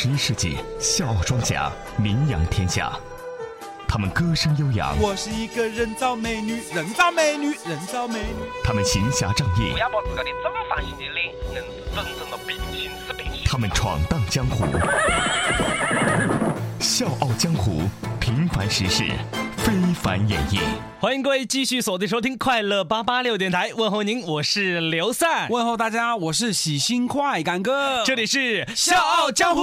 十一世纪笑傲庄家名扬天下，他们歌声悠扬，我是一个人造美女，人造美女，人造美女。他们行侠仗义。不，要把自个的正方形的脸硬是整成了平行四边形。他们闯荡江湖，笑傲江湖，平凡实事，非凡演绎。欢迎各位继续锁定收听快乐八八六电台，问候您，我是刘散，问候大家，我是喜新快感哥，这里是笑傲江湖。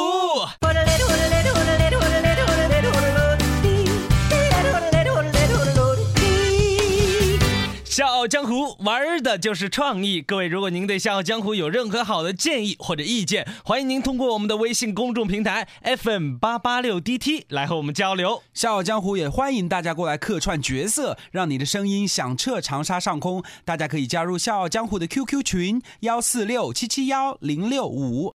笑傲江湖玩的就是创意。各位，如果您对笑傲江湖有任何好的建议或者意见，欢迎您通过我们的微信公众平台 FM 八八六 DT 来和我们交流。笑傲江湖也欢迎大家过来客串角色，让你的声音响彻长沙上空。大家可以加入笑傲江湖的 QQ 群幺四六七七幺零六五。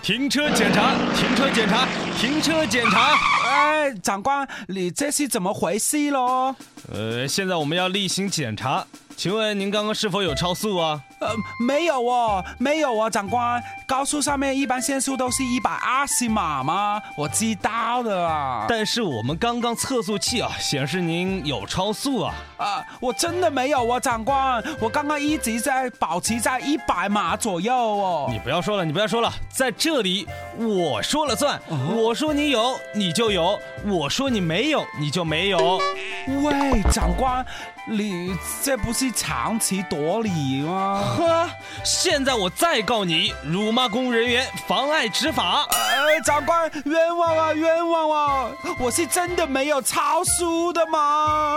停车检查，停车检查，停车检查。哎，长官，你这是怎么回事喽？呃，现在我们要例行检查，请问您刚刚是否有超速啊？呃，没有哦，没有哦，长官，高速上面一般限速都是一百二十码吗？我知道的啊。但是我们刚刚测速器啊显示您有超速啊。啊，我真的没有哦，长官，我刚刚一直在保持在一百码左右哦。你不要说了，你不要说了，在这里我说了算，我说你有你就有，我说你没有你就没有。喂，长官，你这不是长期夺理吗？呵，现在我再告你辱骂公务人员，妨碍执法。呃，长官，冤枉啊，冤枉啊！我是真的没有抄书的吗？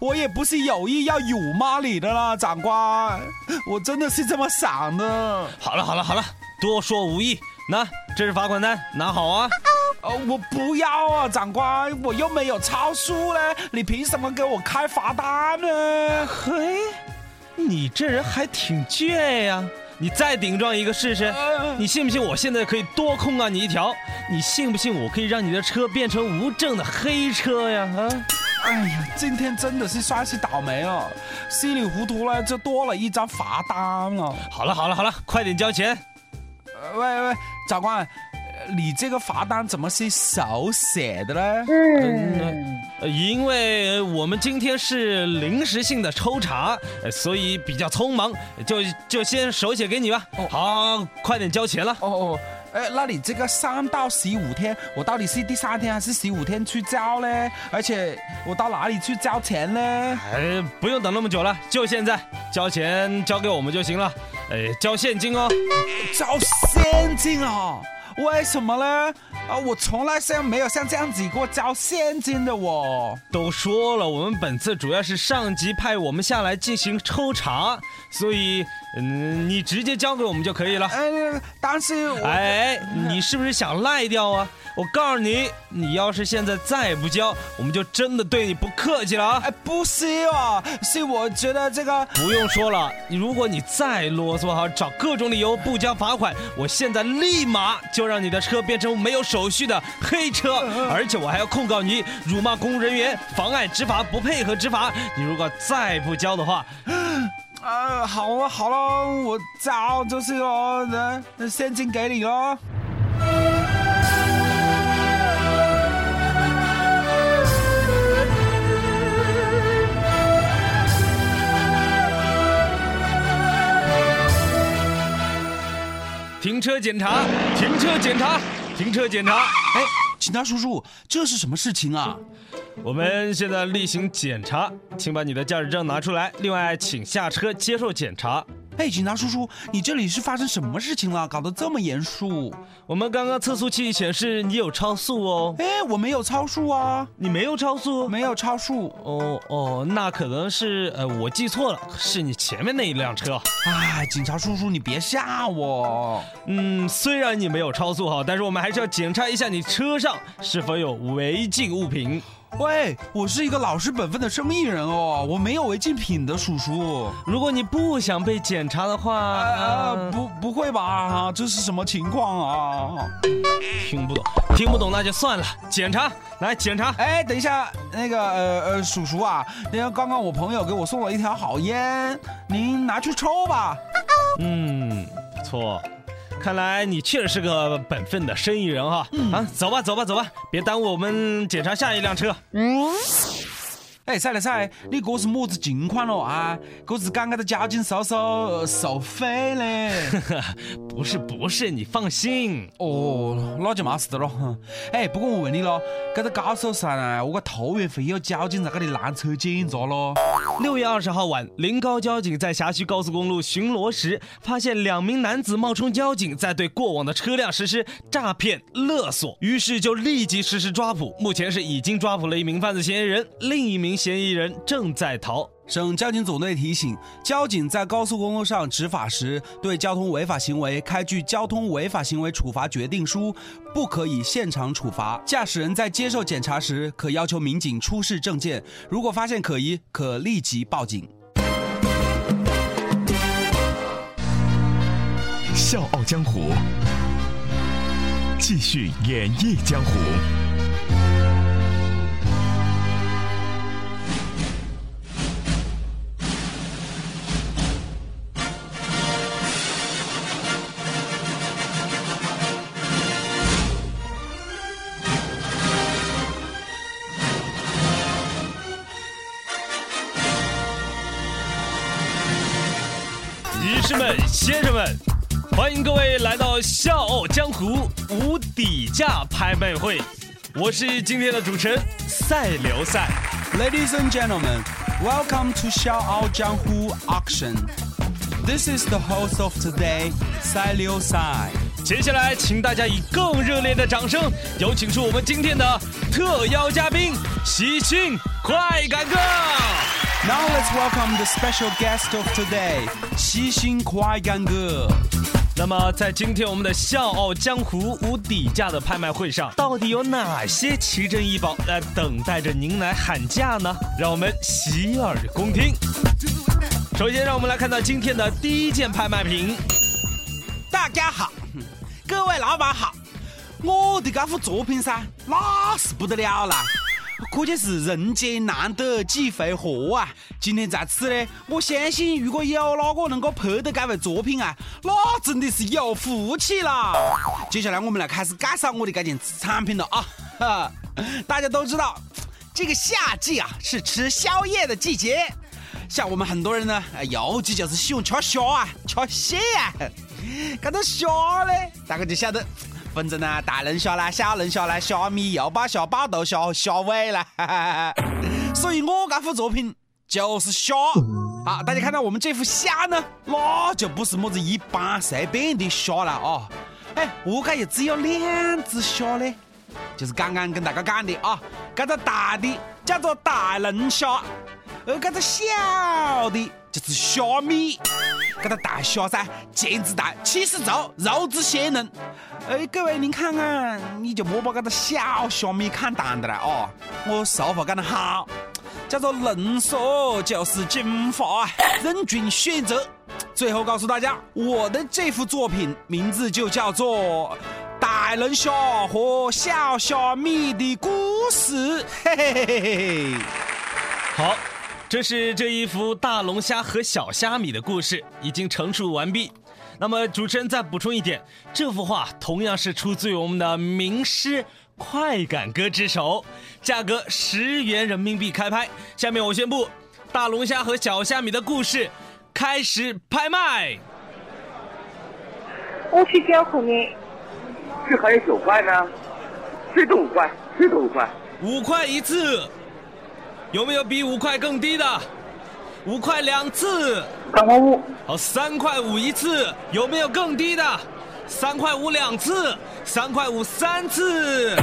我也不是有意要辱骂你的啦，长官，我真的是这么想的。好了好了好了，多说无益。那这是罚款单，拿好啊。呃，我不要啊，长官，我又没有超速嘞，你凭什么给我开罚单呢？嘿，你这人还挺倔呀！你再顶撞一个试试？呃你信不信我现在可以多控告你一条？你信不信我可以让你的车变成无证的黑车呀？啊！哎呀，今天真的是算是倒霉了，稀里糊涂了就多了一张罚单了。好了好了好了，快点交钱！呃喂喂，长官，呃你这个罚单怎么是手写的呢？嗯，呃因为我们今天是临时性的抽查，呃所以比较匆忙，就就先手写给你吧。哦好，快点交钱了。哦哦，哎，那你这个三到十五天，我到底是第三天还是十五天去交呢？而且我到哪里去交钱呢？哎，不用等那么久了，就现在交钱交给我们就行了。哎，交现金哦。交现金啊？为什么呢？啊，我从来像没有像这样子过交现金的我。都说了，我们本次主要是上级派我们下来进行抽查，所以嗯，你直接交给我们就可以了。哎，但是我哎，你是不是想赖掉啊？我告诉你，你要是现在再不交，我们就真的对你不客气了啊！哎，不是哦，是我觉得这个不用说了，你如果你再啰嗦哈，找各种理由不交罚款，我现在立马就让你的车变成没有手续的黑车，而且我还要控告你辱骂公务人员、妨碍执法、不配合执法。你如果再不交的话，啊，好了好了，我交就是咯，那那现金给你咯。停车检查，停车检查，停车检查。哎，警察叔叔，这是什么事情啊？我们现在例行检查，请把你的驾驶证拿出来。另外，请下车接受检查。哎，警察叔叔，你这里是发生什么事情了？搞得这么严肃？我们刚刚测速器显示你有超速哦，哎，我没有超速啊，你没有超速？没有超速。哦哦，那可能是呃我记错了，是你前面那一辆车。哎，警察叔叔，你别吓我。嗯，虽然你没有超速哈，但是我们还是要检查一下你车上是否有违禁物品。喂，我是一个老实本分的生意人哦，我没有违禁品的，叔叔。如果你不想被检查的话，啊，呃不，不会吧？这是什么情况啊？听不懂，听不懂那就算了。检查，来检查。哎，等一下，那个呃呃，叔叔啊，那个刚刚我朋友给我送了一条好烟，您拿去抽吧。嗯，不错，看来你确实是个本分的生意人哈。啊，走吧，走吧，走吧，别耽误我们检查下一辆车。哎，赛来赛，你这是么子情况咯啊？这是刚刚的交警叔叔呃收费嘞？不是不是，你放心。哦，那就没事的咯。哎，不过我问你咯，这个高速上啊，我个头月会有交警在这里拦车检查咯？六月二十号晚，临高交警在辖区高速公路巡逻时，发现两名男子冒充交警，在对过往的车辆实施诈骗勒索，于是就立即实施抓捕。目前是已经抓捕了一名犯罪嫌疑人，另一名嫌疑人正在逃。省交警总队提醒：交警在高速公路上执法时，对交通违法行为开具交通违法行为处罚决定书，不可以现场处罚。驾驶人在接受检查时，可要求民警出示证件，如果发现可疑，可立即报警。笑傲江湖，继续演绎江湖。士们、先生们，欢迎各位来到《笑傲江湖》无底价拍卖会，我是今天的主持人赛刘赛。Ladies and gentlemen, welcome to 笑傲江湖 auction. This is the host of today, 赛刘赛。接下来，请大家以更热烈的掌声，有请出我们今天的特邀嘉宾喜庆快感哥。Now let's welcome the special guest of today, 七星快干哥。那么，在今天我们的《笑傲江湖》无底价的拍卖会上，到底有哪些奇珍异宝在等待着您来喊价呢？让我们洗耳恭听。首先，让我们来看到今天的第一件拍卖品。大家好，各位老板好，我的这幅作品噻，那是不得了啦，可见是人间难得几回合啊！今天在此呢，我相信如果有哪个能够拍得这位作品啊，那真的是有福气啦！接下来我们来开始介绍我的这件产品了啊！哈，大家都知道，这个夏季啊是吃宵夜的季节。像我们很多人呢，尤其就是喜欢吃虾啊，吃蟹啊。这个虾呢，大家就晓得分成呢大龙虾啦、小龙虾啦、虾米、油巴虾、宝豆虾虾尾啦。所以我这幅作品就是虾。好，大家看到我们这幅虾呢，那就不是么子一般随便的虾了啊！哎，何解也只有两只虾呢？就是刚刚跟大家讲的啊，这个大的叫做大龙虾，而这个小的就是虾米。这个大虾噻，腱子大，气势足，肉质鲜嫩。哎，各位您看看，你就莫把这个小虾米看淡的了哦。我俗话讲得好，叫做能说就是金发，任君选择。最后告诉大家，我的这幅作品名字就叫做《大龙虾和小虾米的故事》。嘿嘿嘿嘿嘿。好，这是这一幅大龙虾和小虾米的故事已经陈述完毕。那么主持人再补充一点，这幅画同样是出自于我们的名师快感哥之手，价格十元人民币开拍。下面我宣布，大龙虾和小虾米的故事开始拍卖。我去交款呢，这还有九块呢，最多五块，最多五块。五块一次，有没有比五块更低的？五块两次，三块五，好，三块五一次，有没有更低的？三块五两次，三块五三次。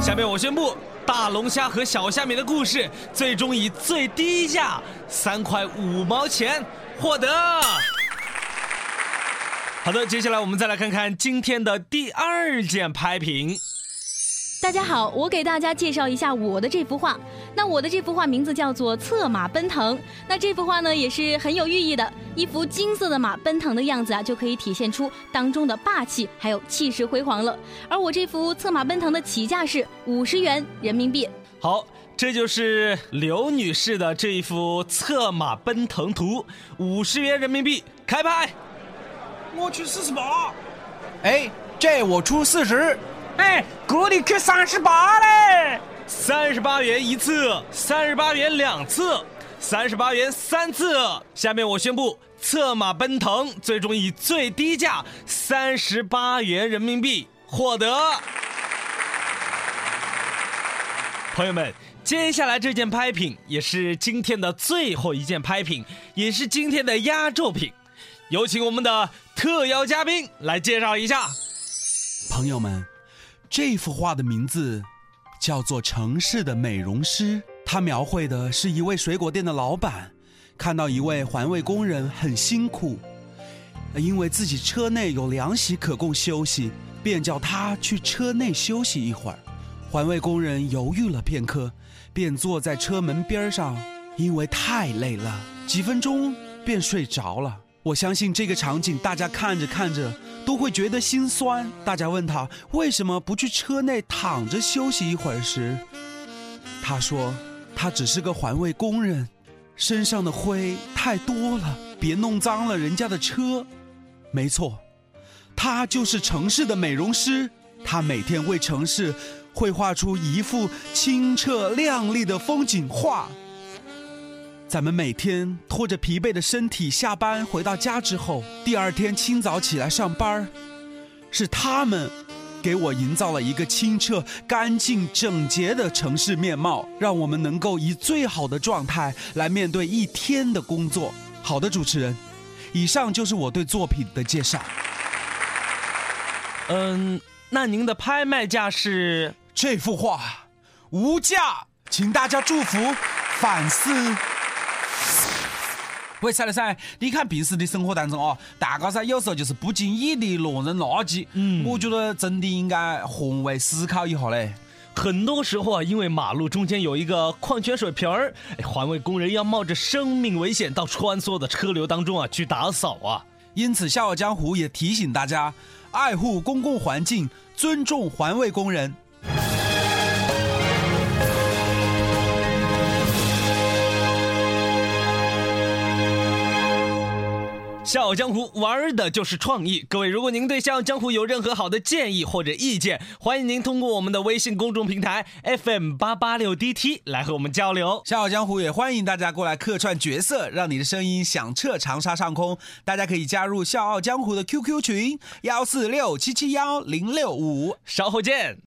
下面我宣布，大龙虾和小虾米的故事最终以最低价三块五毛钱获得。好的，接下来我们再来看看今天的第二件拍品。大家好，我给大家介绍一下我的这幅画。那我的这幅画名字叫做《策马奔腾》。那这幅画呢也是很有寓意的，一幅金色的马奔腾的样子啊，就可以体现出当中的霸气还有气势辉煌了。而我这幅策马奔腾的起价是五十元人民币。好，这就是刘女士的这一幅策马奔腾图，五十元人民币，开拍。我出四十八。哎，这我出四十。哎，哥你出三十八嘞！三十八元一次，三十八元两次，三十八元三次。下面我宣布，策马奔腾最终以最低价三十八元人民币获得。朋友们，接下来这件拍品也是今天的最后一件拍品，也是今天的压轴品。有请我们的特邀嘉宾来介绍一下。朋友们，这幅画的名字叫做《城市的美容师》，它描绘的是一位水果店的老板，看到一位环卫工人很辛苦，因为自己车内有凉席可供休息，便叫他去车内休息一会儿。环卫工人犹豫了片刻，便坐在车门边上，因为太累了，几分钟便睡着了。我相信这个场景，大家看着看着都会觉得心酸。大家问他为什么不去车内躺着休息一会儿时，他说他只是个环卫工人，身上的灰太多了，别弄脏了人家的车。没错，他就是城市的美容师，他每天为城市。绘画出一幅清澈亮丽的风景画。咱们每天拖着疲惫的身体下班回到家之后，第二天清早起来上班是他们给我营造了一个清澈、干净、整洁的城市面貌，让我们能够以最好的状态来面对一天的工作。好的，主持人，以上就是我对作品的介绍。嗯，那您的拍卖价是？这幅画无价，请大家祝福反思。喂，蔡老噻，你看平时的生活当中啊，大家噻有时候就是不经意的乱扔垃圾。嗯，我觉得真的应该换位思考一下嘞。很多时候啊，因为马路中间有一个矿泉水瓶儿，环卫工人要冒着生命危险到穿梭的车流当中啊去打扫啊。因此，笑傲江湖也提醒大家，爱护公共环境，尊重环卫工人。笑傲江湖玩的就是创意。各位，如果您对笑傲江湖有任何好的建议或者意见，欢迎您通过我们的微信公众平台 FM 八八六 DT 来和我们交流。笑傲江湖也欢迎大家过来客串角色，让你的声音响彻长沙上空。大家可以加入笑傲江湖的 QQ 群幺四六七七幺零六五，稍后见。